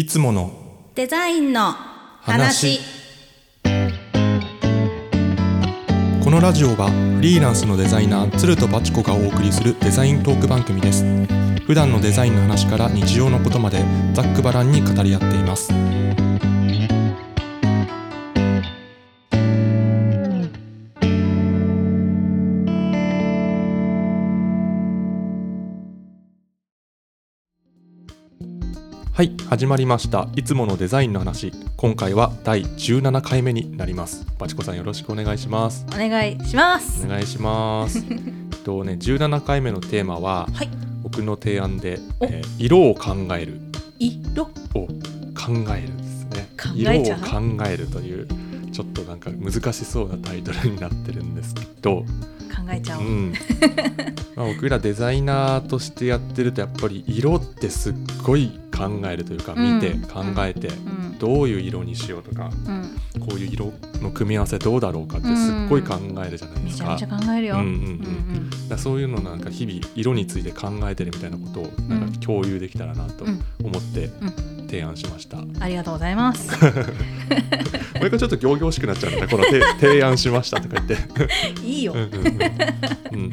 いつものデザインの話。話このラジオはフリーランスのデザイナー鶴とバチコがお送りするデザイントーク番組です。普段のデザインの話から日常のことまでざっくばらんに語り合っていますはい始まりました。いつものデザインの話。今回は第17回目になります。バチコさんよろしくお願いします。お願いします。お願いします。とね、17回目のテーマははい。僕の提案で、お。えー色を考える。色？を考えるですね。色を考えるというちょっとなんか難しそうなタイトルになってるんですけど、考えちゃおう、うん。まあ、僕らデザイナーとしてやってるとやっぱり色ってすっごい考えるというかうん。見て考えて、うん。どういう色にしようとかうん、こういう色の組み合わせどうだろうかってすっごい考えるじゃないですか。めちゃめちゃ考えるよ、うんうんうんうん。だからそういうのなんか日々色について考えてるみたいなことをなんか共有できたらなとうん思ってう提案しました。こありがとうございます。れがちょっと仰々しくなっちゃうんだ。ね。この提 提案しましたとか言って。いいよ、うんうんうん。うん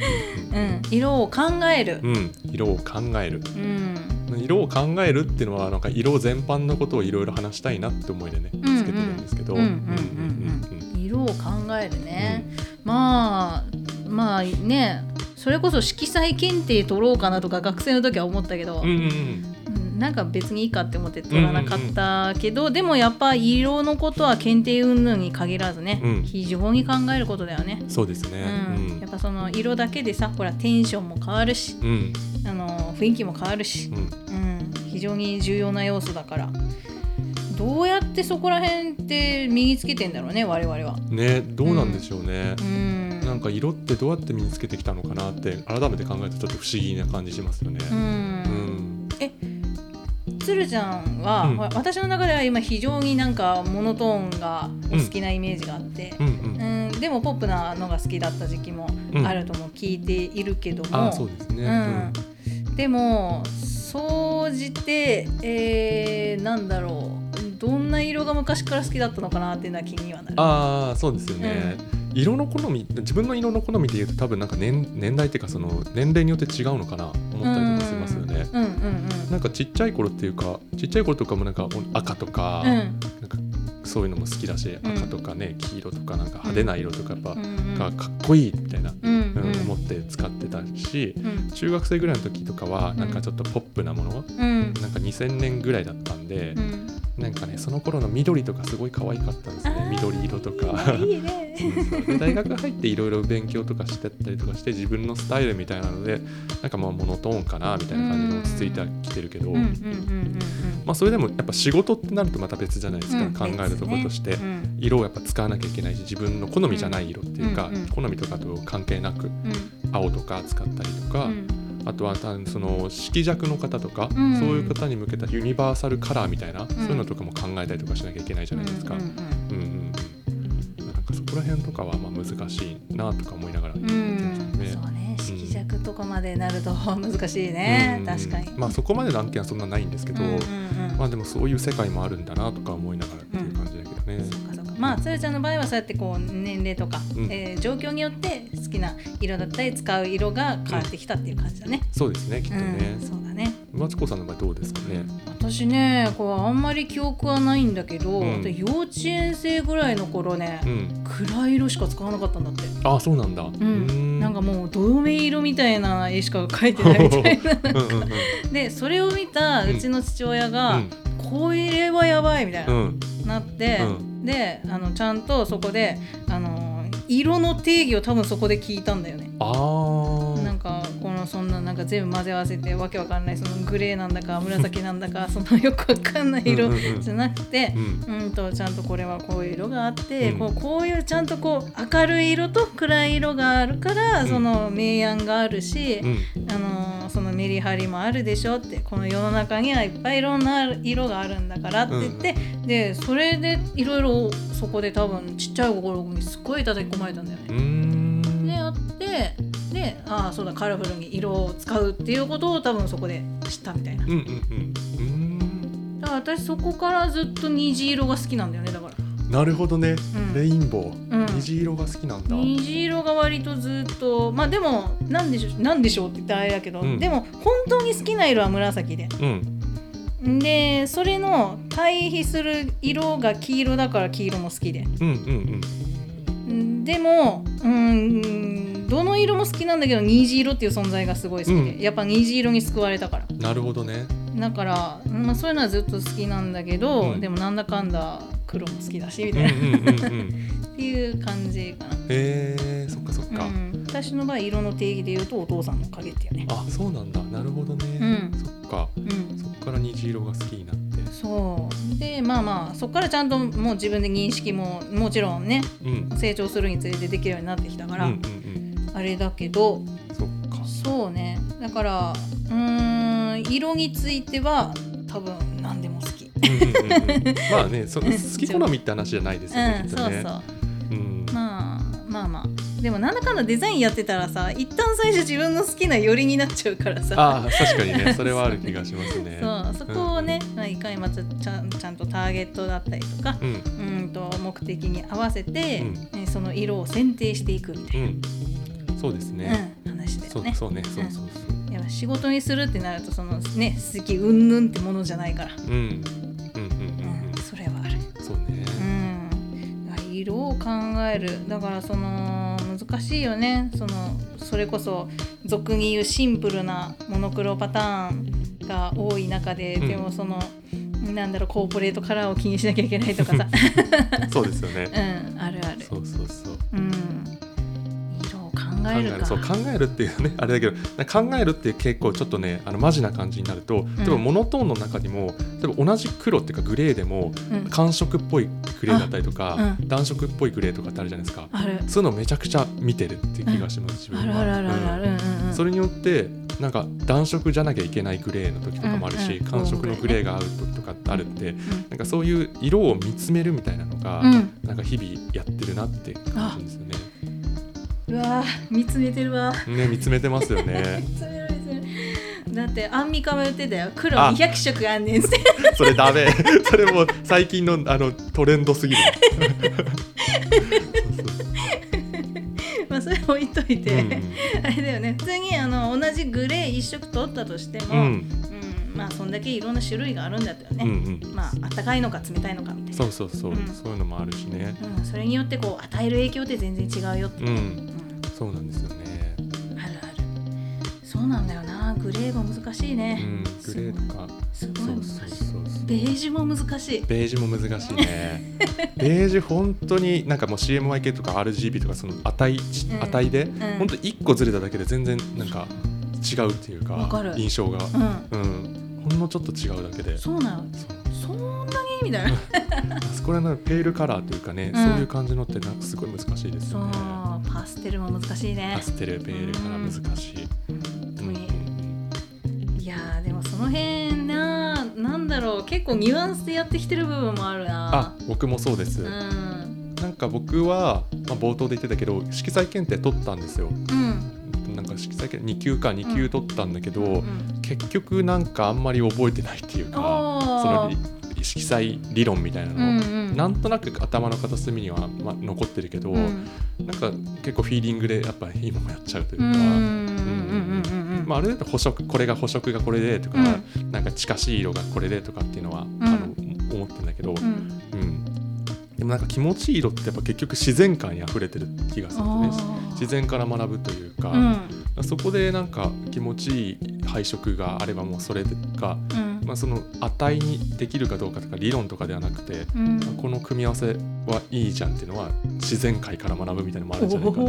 うん色を考える。うん。うん色を考える。うん。色を考えるっていうのはなんか色全般のことをいろいろ話したいなって思いでねうんうん。つけてるんですけど。うんうんうんうん。うんうん色を考えるね、まあまあねそれこそ色彩検定取ろうかなとか学生の時は思ったけど、うんうんうんうんなんか別にいいかって思って取らなかったけど、でもやっぱ色のことは検定云々に限らずね、うん。非常に考えることだよね。そうですね。うん。やっぱその色だけでさほらテンションも変わるしうん。うんあの雰囲気も変わるし、うん。うん、非常に重要な要素だから。どうやってそこら辺って身につけてんだろうね我々は。ねどうなんでしょうね。うん。なんか色ってどうやって身につけてきたのかなって改めて考えるとちょっと不思議な感じしますよね。ううん鶴ちゃんは、うん。私の中では今非常になんかモノトーンがお好きなイメージがあって、うんうんうんでもポップなのが好きだった時期もうん。あるとも聞いているけども、そうですね。うん、でも総じて、えー、なんだろうどんな色が昔から好きだったのかなっていうのは気にはなる。ああそうですよね。色の好み自分の色の好みでいうと多分なんか年年代っていうかその年齢によって違うのかな思ったりとかします。よね。うんうんうん。なんかちっちゃい頃っていうかちっちゃい頃とかもなんか赤とか、うん。なんかそういうのも好きだし、うん。赤とかね黄色とかなんか派手な色とかやっぱ、がかっこいいみたいな、うん思って使ってたしうん。中学生ぐらいの時とかはなんかちょっとポップなもの、うん。なんか2000年ぐらいだったんで、うんなんかねその頃の緑とかすごい可愛かったんですね。緑色とか。で大学入っていろいろ勉強とかしてったりとかして自分のスタイルみたいなのでなんかまあモノトーンかなみたいな感じで落ち着いてきてるけど、まあ、それでもやっぱ仕事ってなるとまた別じゃないですか、うん考えるところとして、うんうん。色をやっぱ使わなきゃいけないし自分の好みじゃない色っていうか、うんうん好みとかと関係なくうん。青とか使ったりとか、うんあとは単その色弱の方とか、うん。そういう方に向けたユニバーサルカラーみたいな、そういうのとかも考えたりとかしなきゃいけないじゃないですか。うんうんうん。うんなんかそこら辺とかはまあ難しいなとか思いながらね。そうね。色弱とかまでなると難しいね、うん。確かに。まあそこまでの案件はそんなないんですけど、うんうんうん。まあでもそういう世界もあるんだなとか思いながらっていう感じだけどね。まあつるちゃんの場合はそうやってこう年齢とか、うんえー状況によって好きな色だったり使う色が変わってきたっていう感じだね。そうですねきっとねうん、。そうだねマツコさんの場合どうですかね？私ねこうあんまり記憶はないんだけど、うんで幼稚園生ぐらいの頃ね、うん。暗い色しか使わなかったんだって。あそうなんだ。ううん、なんかもうどめ色みたいな絵しか描いてないみたいな うんうんうんでそれを見たうちの父親が、うんこれはやばいみたいな、うんなって、うであのちゃんとそこであの色の定義を多分そこで聞いたんだよね。なんかこのそんななんか全部混ぜ合わせてわけわかんないそのグレーなんだか紫なんだか そのよくわかんない色じゃなくてう、ん。うんとちゃんとこれはこういう色があって、うん。こうこういうちゃんとこう明るい色と暗い色があるから、うん。その明暗があるし、うん。あのそのメリハリもあるでしょってこの世の中にはいっぱいいろんな色があるんだからって言って、でそれでいろいろそこで多分ちっちゃい心にすっごい叩き込まれたんだよね。でやってでああそうだカラフルに色を使うっていうことを多分そこで知ったみたいな。うんうん。だか私そこからずっと虹色が好きなんだよねだからなるほどね、うんレインボー、うん虹色が好きなんだ、虹色が割とずっとまあでもなんでしょうなんでしょうって言ったらあれだけど、うん。でも本当に好きな色は紫で。うん。でそれの対比する色が黄色だから黄色も好きで。うんうんうん。でもうんどの色も好きなんだけど虹色っていう存在がすごい好きで、うん。やっぱ虹色に救われたから。うんなるほどね。だから、まあ、そういうのはずっと好きなんだけど、うん。でもなんだかんだ黒も好きだしみたいな、っていう感じかな、へえそっかそっか、うん、私の場合色の定義で言うとお父さんの影っていうね。あそうなんだ。なるほどね、うん。そっか。うん。そっから虹色が好きになって。そう。でまあまあそこからちゃんともう自分で認識ももちろんねうん。成長するにつれてできるようになってきたから、うんうんうん。あれだけどそっか。そうね。だからうーん色については多分何でも好 まあねその好き好みって話じゃないですよね、そうそう。うん。まあまあまあ。でもなんだかんだデザインやってたらさ一旦最初自分の好きな寄りになっちゃうからさ。ああ確かにね。それはある気がしますね。そうそこをね、まあ、いかにまずちゃんちゃんとターゲットだったりとかうん。うんと目的に合わせて、うえその色を選定していくみたいうん。そうですな、ね、うん、話だよね。そうそうね。そうそうそう。やっぱ仕事にするってなるとそのね好きうんぬんってものじゃないから、うんうんうんうんうんうん、色を考える。だからその難しいよね。そのそれこそ俗に言うシンプルなモノクロパターンが多い中で、うん。でもそのなんだろうコーポレートカラーを気にしなきゃいけないとかさ。そうですよね。うんあるある。そうそうそうえる。か。そう考えるっていうね あれだけど考えるって結構ちょっとねあのマジな感じになると例えばモノトーンの中にも例えば同じ黒っていうかグレーでもうん。寒色っぽいグレーだったりとか、あうん。暖色っぽいグレーとかってあるじゃないですか。そういうのめちゃくちゃ見てるっていう気がします、うん。うんうんうん。それによってなんか暖色じゃなきゃいけないグレーの時とかもあるし、うんうん寒色のグレーが合う時とかってあるって、うん。なんかそういう色を見つめるみたいなのが、うん。なんか日々やってるなって感じですよね。うわー見つめてるわ。ね見つめてますよね。だってアンミカも言ってたよ。黒あ。200色あんねんって。それダメ。それもう最近のあのトレンドすぎる。まあそれ置いといて、うん。あれだよね。普通にあの同じグレー一色取ったとしても、うん。うんまあそんだけいろんな種類があるんだったよね、うんうん。まああったかいのか冷たいのかみたいな。そうそうそう、うん。そういうのもあるしね。うん、それによってこう与える影響って全然違うよって、うんうんそうなんですよね。あるある。そうなんだよな。グレーも難しいうね、ん、グレーとか。すごい難しい。そうそうそうそう。ベージュも難しい。ベージュも難しいね。ベージュ本当になんかもう CMYK とか RGB とかその値、ちうん。値で、ん。本当一個ずれただけで全然なんか違うっていうかわかる。印象が、うん。うん、ほんのちょっと違うだけで。そうなの。そんなにみたいなあ そこらのペールカラーというかね、うん。そういう感じのってなんかすごい難しいですよね。パステルも難しいね。パステルペールカラー難しい。うん。うんいやーでもその辺ななんだろう。結構ニュアンスでやってきてる部分もあるあな僕もそうです。うん。なんか僕は、まあ、冒頭で言ってたけど色彩検定取ったんですよ。うん。なんか色彩検定2級か2級取ったんだけど、うん。結局なんかあんまり覚えてないっていうかその色彩理論みたいなーの、うんうん。なんとなく頭の片隅には、まあ、残ってるけど、うん。なんか結構フィーリングでやっぱ今もやっちゃうというか、うんうんうんうんうんうん。まあ、あれだと補色これが補色がこれでとか、うん。なんか近しい色がこれでとかっていうのは、あの思ってるんだけど、うん。うん。でもなんか気持ちいい色ってやっぱ結局自然感にあふれてる気がするんね。自然から学ぶというか、うん。そこでなんか気持ちいい配色があればもうそれが、うんまあ、その値にできるかどうかとか理論とかではなくて、うん。この組み合わせはいいじゃんっていうのは自然界から学ぶみたいなのもあるんじゃないかなっ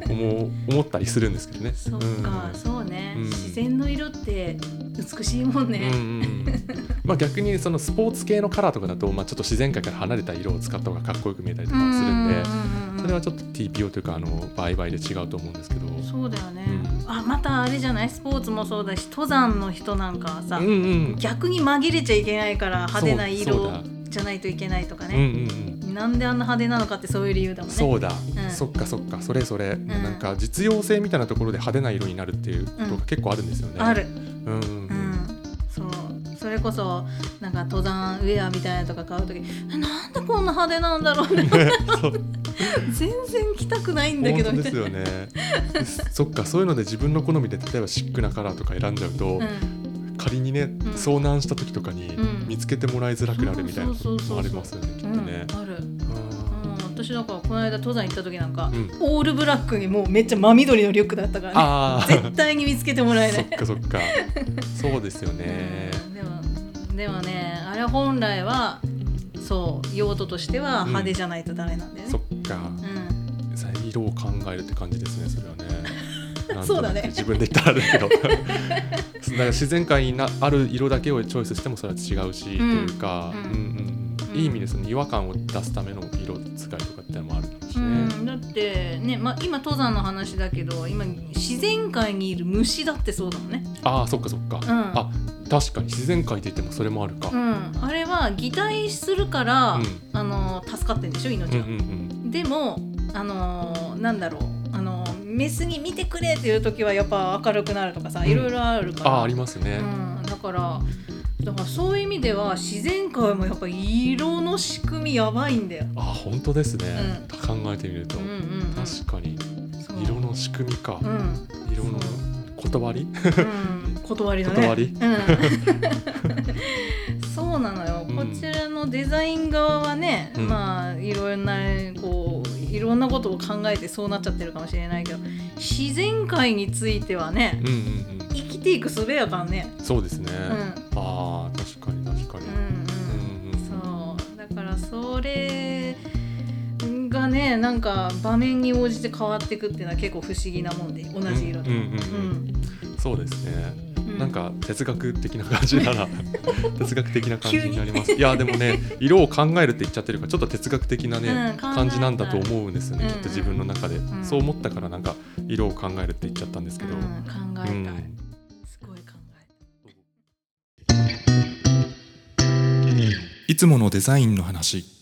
て思う思ったりするんですけどね。そっか、うん。そうね、うん。自然の色って美しいもんね、うんうんうん。まあ逆にそのスポーツ系のカラーとかだと、まあ、ちょっと自然界から離れた色を使った方がかっこよく見えたりとかもするんで、うんそれはちょっと TPO というかあの売買で違うと思うんですけど。そうだよね、うあまたあれじゃないスポーツもそうだし登山の人なんかはさ、うんうん逆に紛れちゃいけないから派手な色だじゃないといけないとかうんうね、ん。なんであんな派手なのかってそういう理由だもんね。そうだ、うん。そっかそっか。それそれ、なんか実用性みたいなところで派手な色になるっていうことが結構あるんですよね。ある、うんうんうん、そう。それこそなんか登山ウェアみたいなのとか買う時えなんでこんな派手なんだろうねね。そう 全然着たくないんだけどですよね。そっかそういうので自分の好みで例えばシックなカラーとか選んじゃうと、うん。仮にね、ん。遭難した時とかにうん。見つけてもらいづらくなるみたいなこともありますよねきっとうんね。ある、うん、あ私だからこの間登山行った時なんか、うん。オールブラックにもうめっちゃ真緑のリュックだったからね。絶対に見つけてもらえなそっいかそっか。そうですよね。うんでもでもねあれ本来はそう用途としては派手じゃないとダメなんだよね。そ、っかうん。さ色を考えるって感じですねそれはね。そうだね。自分で言ったらあるけど。自然界になある色だけをチョイスしてもそれは違うし、ん。というか、うん。うんうん。いい意味でその違和感を出すための色使いとかってのもあるしうね。ん、だってね、まあ、今登山の話だけど今自然界にいる虫だってそうだもんね、ああそっかそっか、ん。あ確かに自然界って言ってもそれもあるか。うん、あれは擬態するから、うん。あの助かってんでしょ命うんは、うんでもあのなんだろう。あのメスに見てくれっていう時はやっぱ明るくなるとかさ、うん。いろいろあるから。ああありますね。うん、だからだからそういう意味では自然界もやっぱ色の仕組みやばいんだよ。あ本当ですね、う考えてみると、うんうんうん、確かに。色の仕組みか、うん。色の断り？うん、断りだね。断り？うん、そうなのよ、うん。こちらのデザイン側はね、うん。まあいろんなこういろんなことを考えてそうなっちゃってるかもしれないけど自然界についてはねうんうん生きていく術やからね。うんそうですね、うん。ああ確かに確かに、うんうん。うんうん、そう。だからそれがねなんか場面に応じて変わっていくっていうのは結構不思議なもんで同じ色で。うんうんうんそうですね、うんなんか哲学的な感じなら 哲学的な感じになります。いやでもね色を考えるって言っちゃってるからちょっと哲学的なね、うん感じなんだと思うんですよね、うんきっと自分の中で、んそう思ったからなんか色を考えるって言っちゃったんですけど、うん考えたい、うん。すごい考えいつものデザインの話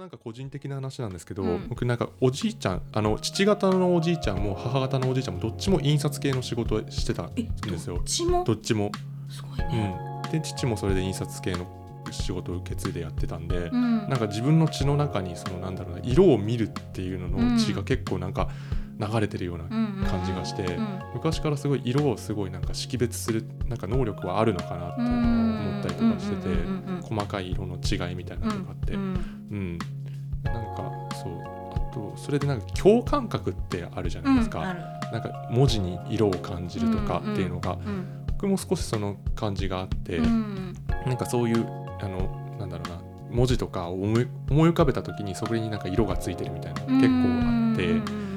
なんか個人的な話なんですけど、うん。僕なんかおじいちゃんあの父方のおじいちゃんも母方のおじいちゃんもどっちも印刷系の仕事をしてたんえですよ。どっちも？どっちも、すごいうね。ん、で父もそれで印刷系の仕事を受け継いでやってたんで、うん。なんか自分の血の中にそのなんだろうな色を見るっていうのの血が結構なんか流れてるような感じがして、うん昔からすごい色をすごいなんか識別するなんか能力はあるのかなって思ったりとかしてて、細かい色の違いみたいなのとかあって、ううんん。なんかそうあとそれでなんか共感覚ってあるじゃないですか、なんか文字に色を感じるとかっていうのが、うん僕も少しその感じがあって、うんなんかそういうあのなんだろうな文字とかを思い浮かべた時にそこになんか色がついてるみたいな結構あって、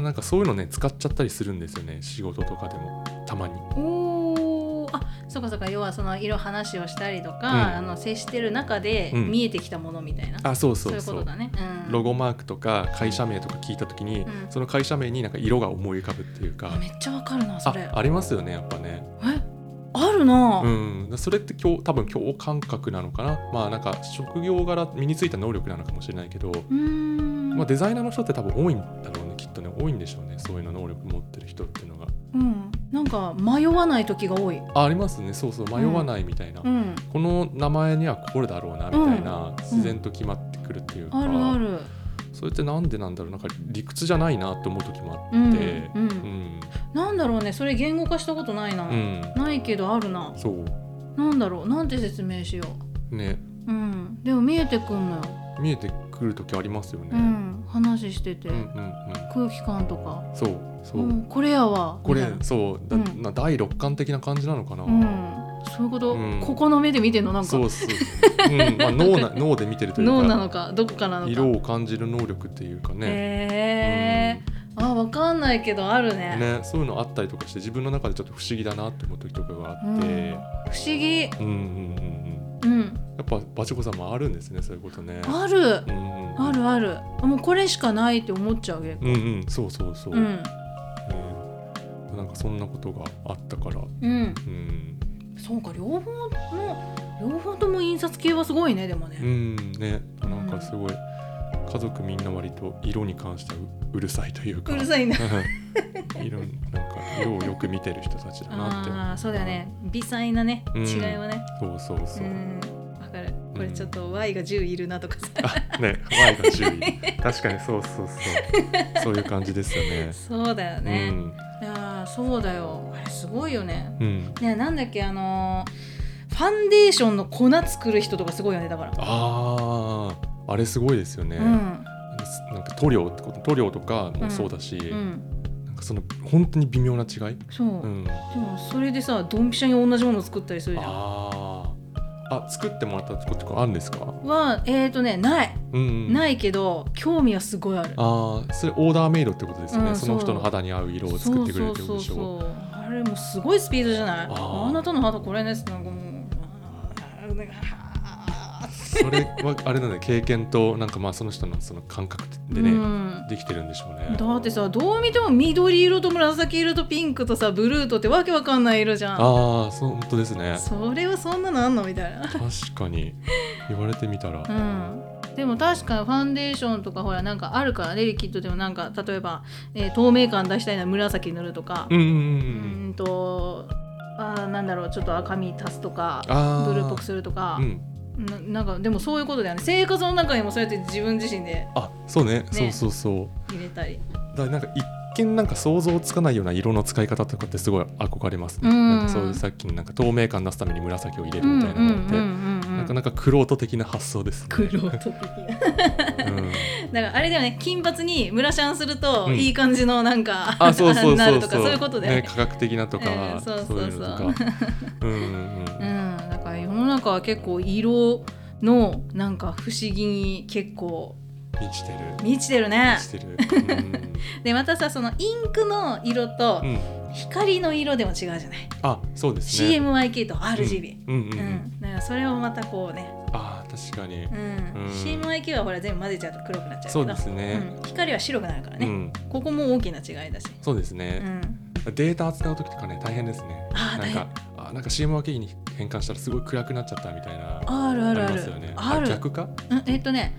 なんかそういうのね使っちゃったりするんですよね仕事とかでも。たまに。うんおー。あそうかそうか。要はその色話をしたりとか、ん。あの接してる中でうん。見えてきたものみたいな、あそうそそう。いううそうことだね、うん、ロゴマークとか会社名とか聞いた時に、うん。その会社名になんか色が思い浮かぶっていうか。あめっちゃわかるなそあれ。ありますよねやっぱね。え？あるな、うん、それって今日多分共感覚なのかな。まあなんか職業柄身についた能力なのかもしれないけど、うーん。まあ、デザイナーの人って多分多いんだろうねきっとね多いんでしょうねそういうの能力持ってる人っていうのが。うん、なんか迷わない時が多い、あありますね。そうそう迷わないみたいな、うん、この名前にはこれだろうなみたいな、自然と決まってくるっていうか、あるある。それってなんでなんだろうなんか理屈じゃないなって思う時もあうんって。うんうん。なんだろうねそれ言語化したことないな、うん、ないけどあるな。そう。なんだろうなんて説明しよね。ううん。でも見えてくんのよ、見えてくる時ありますよね、うん、話してて、うんうんうん。空気感とか。そうそう、うん、これやわ。これそうだ、うん。な第六感的な感じなのかな、うん、そういうこと、うん。ここの目で見てんの？なんか。そうそう、うん。まあ、脳な脳で見てるというか。脳なのか？どこかなのか？色を感じる能力っていうかね、へえあわかんないけどあるね。ねそういうのあったりとかして自分の中でちょっと不思議だなって思う時とかがあうん。って、不思議。うん、うんうんうんぱバチコさんもあるんですねそういうことね。ある。うんうんうん。あるある。もうこれしかないって思っちゃう結構うんうんそうそうそう、うん。ね。なんかそんなことがあったから。うん。うん、そうか両方の両方とも印刷系はすごいねでもうね。ん、ねなんかすごい家族みんな割と色に関してはううるさいというか。うるさいな。う ん色なんか色をよく見てる人たちだなって。ああそうだよね。微細なねうん。違いはね。そうそうそう。う、んこれちょっと Y が10いるなとかさ。あね Y が10位 確かにそうそうそう。そういう感じですよね。そうだよね、いやーそうだよ。あれすごいよね。うん、うん、ねなんだっけあのーファンデーションの粉作る人とかすごいよねだから。あああれすごいですよね、うん。なんか塗料ってこと塗料とかもそうだし、うん。なんかその本当に微妙な違い、そう、うん、でもそれでさドンピシャに同じものを作ったりするじゃん。あーあ作ってもらったこととかあるんですか、はえーとねない、うんうん、ないけど興味はすごいある。ああそれオーダーメイドってことですよね、うんその人の肌に合う色を作ってくれるってことでしょそうあれもうすごいスピードじゃない？あなたの肌これです。なんかもうそれはあれだ経験となんかまあその人のその感覚でね、うん。できてるんでしょうね。だってさどう見ても緑色と紫色とピンクとさブルーとってわけわかんない色じゃん。ああそう本当ですね。それはそんなのあんのみたいな。確かに。言われてみたら、うん。でも確かにファンデーションとかほらなんかあるからねリキッドでもなんか例えば、えー透明感出したいなら紫塗るとか。うんうんうんううん。ーんとあーなんだろうちょっと赤み足すとかブルーっぽくするとか、うんななんかでもそういうことだよね。生活の中にもそうやって自分自身であそうね。そうそうそう。入れたり。だからなんか一見なんか想像つかないような色の使い方とかってすごい憧れますね、うん。なんかそういうさっきのなんか透明感出すために紫を入れるみたいなのって、なかなか玄人的な発想ですね。黒人的な。うん。だからあれだよね。金髪にムラシャンするとうん。いい感じのなんか、あそうそうなそうそう。るとかそういうことだよね。科学的なとか、うんそうそう。そういうのとか。うんうんうん の中は結構色のなんか不思議に結構満ちてる。満ちてるね。でまたさそのインクの色とうん、うん、光の色でも違うじゃない、あそうですね。CMYK と RGB、うん。うんうん、ううん。ん、だからそれをまたこうね、あ確かに、うん。うん。CMYK はほら全部混ぜちゃうと黒くなっちゃうそうですね、うん。光は白くなるからね、うん。ここも大きな違いだし、うそうですね、ん、データ扱う時とかね大変ですね。あーなんかあなんか CM 分けに変換したらすごい暗くなっちゃったみたいなあるあるある。ある。逆か？うんえっとね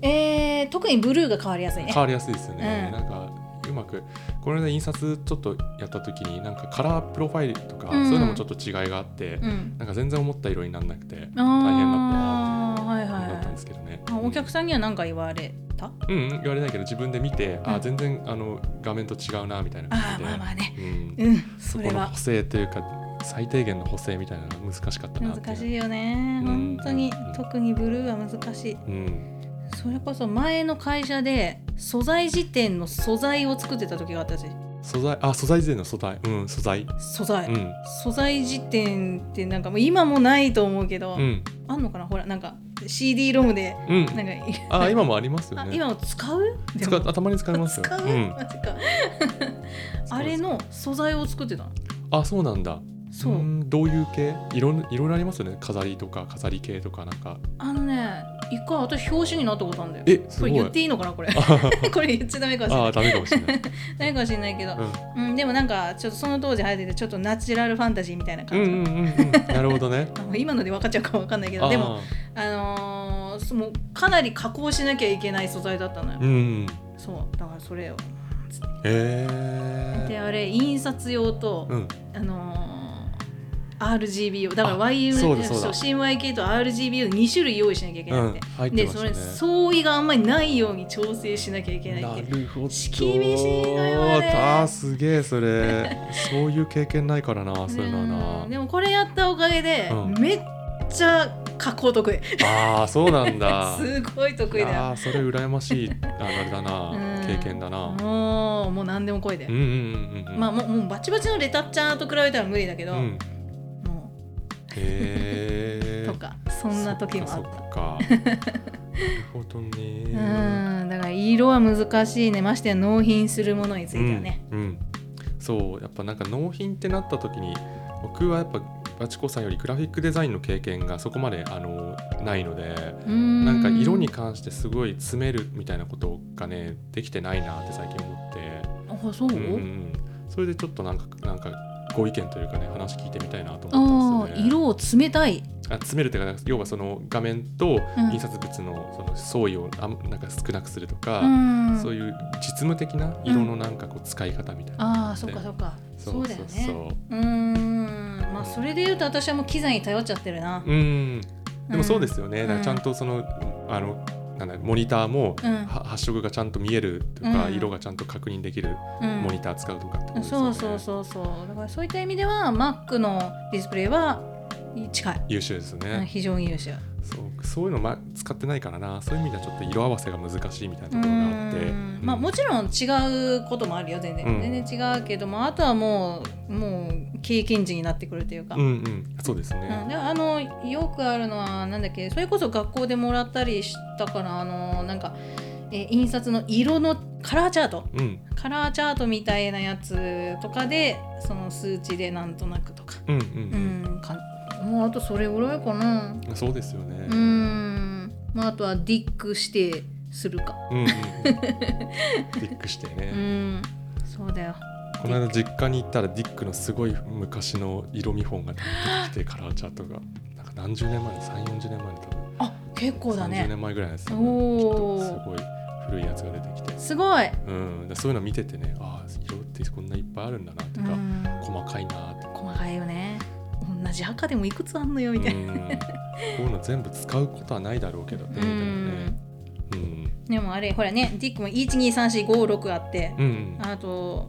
えー、特にブルーが変わりやすいね。変わりやすいですよね、うん。なんかうまくこれで印刷ちょっとやった時になんかカラープロファイルとか、うん。そういうのもちょっと違いがあって、うん。なんか全然思った色にならなくて大変だったあなっていったんですけどね、あお客さんには何か言われた？うん、うん、言われないけど自分で見て、うん。あ全然あの画面と違うなみたいな感あじで、ーまあまあね。うん、うんそこの補正というか最低限の補正みたいなのが難しかったな難しいよね。うん。本当にうん。特にブルーは難しい。うん。それこそ前の会社で素材辞典の素材を作ってた時があったし素材あ素材税の素材。うん素材。素材、うん。素材辞典ってなんかもう今もないと思うけど、うん。あんのかな？ほらなんか CD ロムでうん。なんかあ今もありますよあね今も使う？使うあたまに使いますよ。使う、うん。マジか。あれの素材を作ってたの？あそうなんだそう、んどういう系？いろんいろいろありますよね。飾りとか飾り系とかなんか。あのね一回私表紙になったことあるんだよ。えすごい。これ言っていいのかなこれ。これ言っちゃダメかもしれない。あダメかもしれない、ダメかもしれないけど、うん。うん、でもなんかちょっとその当時流行っててちょっとナチュラルファンタジーみたいなうん感じ、うんうんうんなるほどね。あ今ので分かっちゃうか分かんないけどでもあのーそもうかなり加工しなきゃいけない素材だったのよ、うんうん。そう。だからそれを。へえであれ印刷用と、うん。あのー RGB 用だからあ YM そうだ。そうだ CMYK と RGB を2種類用意しなきゃいけなくて、入ってでそれ相違があんまりないように調整しなきゃいけないなって。るほど。厳しいのよあれ。あーすげえそれ。そういう経験ないからなそういうのはうなんでもこれやったおかげで、うん。めっちゃ加工得意。ああそうなんだ。すごい得意だよ。それ羨ましいああれだな。うん。経験だな。もうもう何でも来いで、うんうんうんうんまあもうもうバチバチのレタッチャーと比べたら無理だけど、うへとかそんな時もあそっっかそっか。なるほどたね。うんだから色は難しいね。ましてや納品するものについてはね、うんうん。そうやっぱなんか納品ってなった時に僕はやっぱバチコさんよりグラフィックデザインの経験がそこまであのないのでうん。なんか色に関してすごい詰めるみたいなことがねできてないなって最近思って、あそう、うん。それでちょっとなんかなんかご意見というかね話聞いてみたいなと思ったんですよね。色を詰めたい。あ詰めるというか要はその画面とうん。印刷物のその相違をあんなんか少なくするとか、うん。そういう実務的な色のなんかこう使い方みたいな、ああそっかそっか。そう。だよね。そうん。まあそれで言うと私はもう機材に頼っちゃってるな。うん。でもそうですよね、うん。ちゃんとそのあのなんだモニターもうん。は発色がちゃんと見えるとか、うん。色がちゃんと確認できるうん。モニター使うとかってことですよね、そうそうそうそう。だからそういった意味では Mac のディスプレイは近い、優秀ですうんね、非常に優秀そういうの、ま、使ってないからな。そういう意味ではちょっと色合わせが難しいみたいなうところがあって、ん。まあもちろん違うこともあるよ全然、うん。全然違うけどもあとはもうもう経験値になってくるというか、うんうん。そうですね、うん。であのよくあるのはなんだっけそれこそ学校でもらったりしたからあのなんか、えー印刷の色のカラーチャート。うん。カラーチャートみたいなやつとかでその数値でなんとなくとか、うんううん。ん、かもうあとそれぐらいかな。そうですよね、うーん、まあ、あとはディック指定するか。うんうん、ディックしてうね、ん。そうだよ。この間実家に行ったらディックのすごい昔の色見本が出てきてカラーチャートが。なんか何十年前3 4 0年前の多分。あ結構だ30ね年前ぐらいのやつ、おー。きっとすごい古いやつが出てきて、すごい、うん、でそういうの見ててねああ色ってこんないっぱいあるんだなっていうか、うん、細かいなって。細かいよね。同じ赤でもいくつあんのよみたいな、うん。こういうの全部使うことはないだろうけどねでもあれほらねディックも123456あって、うんうん。あと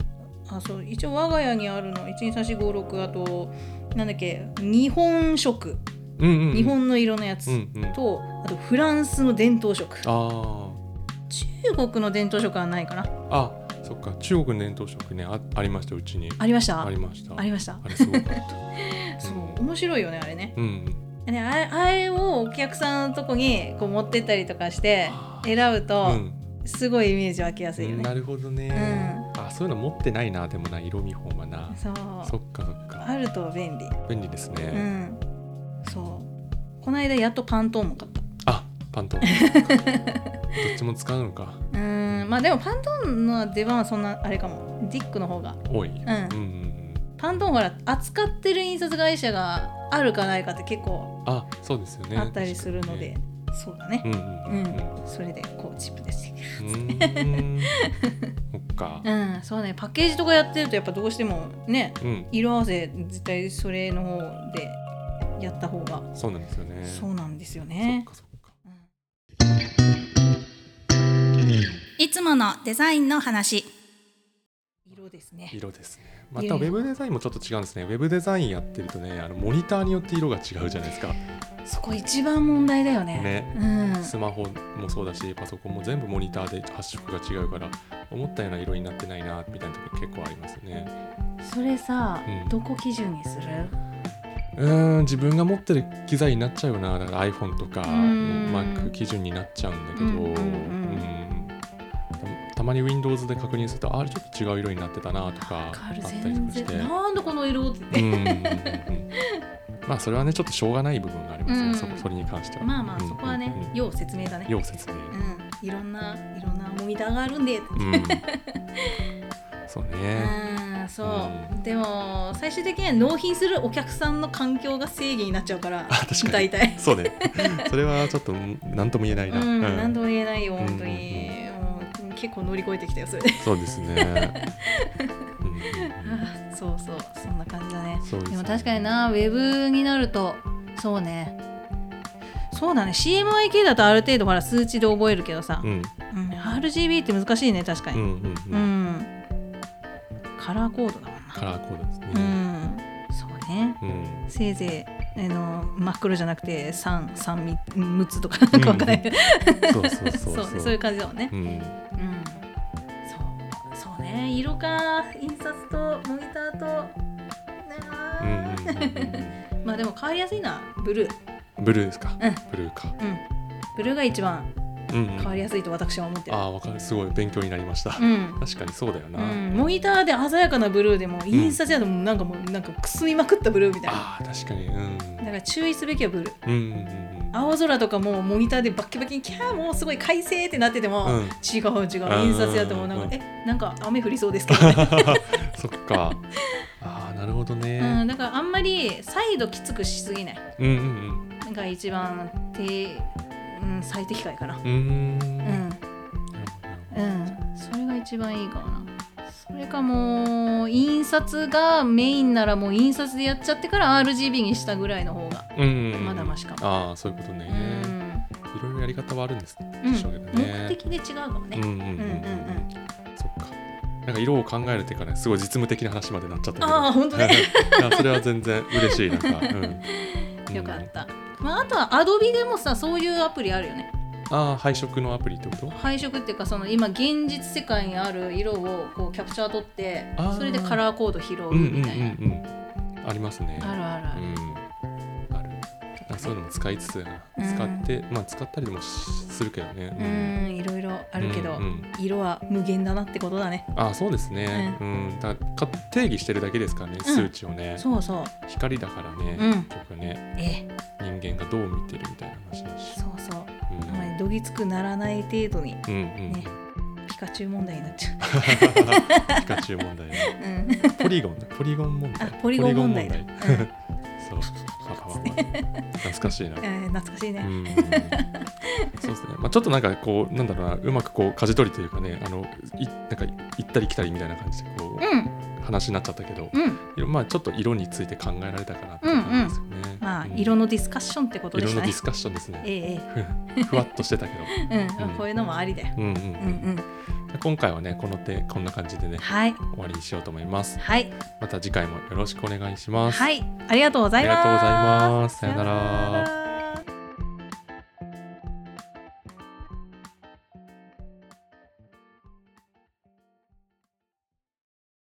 あそう一応我が家にあるの123456あとなんだっけ日本色、うんうん。うん日本の色のやつうんうん。と、あとフランスの伝統色あ中国の伝統色はないかな。ああそっか。中国の伝統食ねあありましたうちに。ありました？ありました。ありました？あれすごかった。そう面白いよねあれね。うん。であれあれをお客さんのとこにこう持ってったりとかして選ぶうとん。すごいイメージ湧きやすいよね、なるほどね、あそういうの持ってないなでもな色見本はな。そう。そっかそっか。あると便利。便利ですうね、ん。そう。この間やっとパントーンも買った。あパント どっちも使うのか。うまあでもパントーンの出番はそんなあれかも。ディックの方が。多い、うん。んうんうん。パントーンほら扱ってる印刷会社があるかないかって結構あそうですよね。あったりするので、そうだね。うんうんそれでこうチップです。うんうーん。そっか。うん。そうね。パッケージとかやってるとやっぱどうしてもねうん。色合わせ絶対それの方でやった方が。そうなんですよね。そうなんですよそっねかそっつものデザインの話。色ですね。色ですね。またウェブデザインもちょっと違うんですね。ウェブデザインやってるとねあのモニターによって色が違うじゃないですか。そこ一番問題だよね。ね。うん。スマホもそうだしパソコンも全部モニターで発色が違うから思ったような色になってないなみたいな時結構ありますね。それさ、うん。どこ基準にする？うーん自分が持ってる機材になっちゃうよな。だから iPhone とかん。Mac 基準になっちゃうんだけど、うんうんうん。うんたたまに Windows で確認するとあれちょっと違う色になってたなとかあったりと全かして。然なんでこの色って。うんうんうんうん。まあそれはねちょっとしょうがない部分がありますね、うん。そこそれに関しては。まあまあうんそこはね、うんうん要説明だね。要説明。うん。いろんないろんなモニターがあるんで。うん。そうね。うんそう、うん。でも最終的には納品するお客さんの環境が正義になっちゃうから大体。そうね。それはちょっと何とも言えないな、うん、うん。何とも言えないよ本当に、結構乗り越えてきたよそれ。でそうですね、うん。そうそうそんな感じだね。ですね。も確かになウェブになるとそうね。そうだね CMYK だとある程度ほら数値で覚えるけどさ、うん。うん RGB って難しいね確かに。うんうんカラーコードだもんな。カラーコードですね。うん。そうね。うん。せいぜいあの真っ黒じゃなくて3、3、6つとかなんかわかんない。そうそうそうそう。そういう感じだもんね。うんうん。そう、そうね、色か、印刷とモニターと。うんうんうんうん。まあでも変わりやすいのはブルー。ブルーですか、うん。ブルーか、うん。ブルーが一番うんうん。変わりやすいと私は思ってる。ああわかる。すごい勉強になりました、うん。確かにそうだよな、うん、モニターで鮮やかなブルーでも印刷やともうなんかもうなんかくすみまくったブルーみたいな。ああ確かに。うん。だから注意すべきはブルー。うんうんうん青空とかもモニターでバッキバキにキャーもうすごい快晴ってなってても、うん。違う違う印刷やともうなんか、うん。えなんか雨降りそうですけどね、そっか。ああなるほどね、うん、だからあんまりサイドきつくしすぎない、うん、うんうん。が一番低、うん、最適解かな。うーん。うん。うん。それが一番いいかなそれかもう印刷がメインならもう印刷でやっちゃってから RGB にしたぐらいの方がまだマシかも。ああそういうことね。うん。いろいろやり方はあるんですうん。でしょうけどね。目的で違うかもね。うんうんうんうん。うんうんうん。そっか。なんか色を考えるっていうかねすごい実務的な話までなっちゃったああ本当ね。いやそれは全然嬉しいなんか、うん、よかった、まあ、あとは Adobe でもさそういうアプリあるよねああ配色のアプリってこと？配色っていうかその今現実世界にある色をこうキャプチャー取ってそれでカラーコード拾ううんうんうんみたいな、うん。ありますね。あるある。ある、うん。ある。あそういうのも使いつつ使って、まあ使ったりもしするけどね。うん。いろいろあるけど、うんうん色は無限だなってことだね。あそうですね、うん。だからか定義してるだけですからね、数値をね。そうそう。光だからね、うん。結局ね。え人間がどう見てるみたいな話だし。そうそう。うんあまりどぎつくならない程度にうんうん、ねピカチュウ問題になっちゃ ピカチュウ問題ね。う、うん、ポリゴンだポリゴン問題。あポリゴン問題だ、ポリゴン問題。そう懐かしいな。うん、懐かしいね、うん。そうですね、まあ、ちょっとなんかこうなんだろうな。うまくこう舵取りというかねあのいなんか行ったり来たりみたいな感じでこう、うん話になっちゃったけど、うん。まあちょっと色について考えられたかなって感じですよね、まあ、うん。色のディスカッションってことでしたね。色のディスカッションですね。ええ ふわっとしてたけど、え えうん、うんこういうのもありだようんうん。うんうん。今回はねこの手こんな感じでねはい。終わりにしようと思います。はい。また次回もよろしくお願いします、はい。ありがとうございます。ありがとうございます。さよなら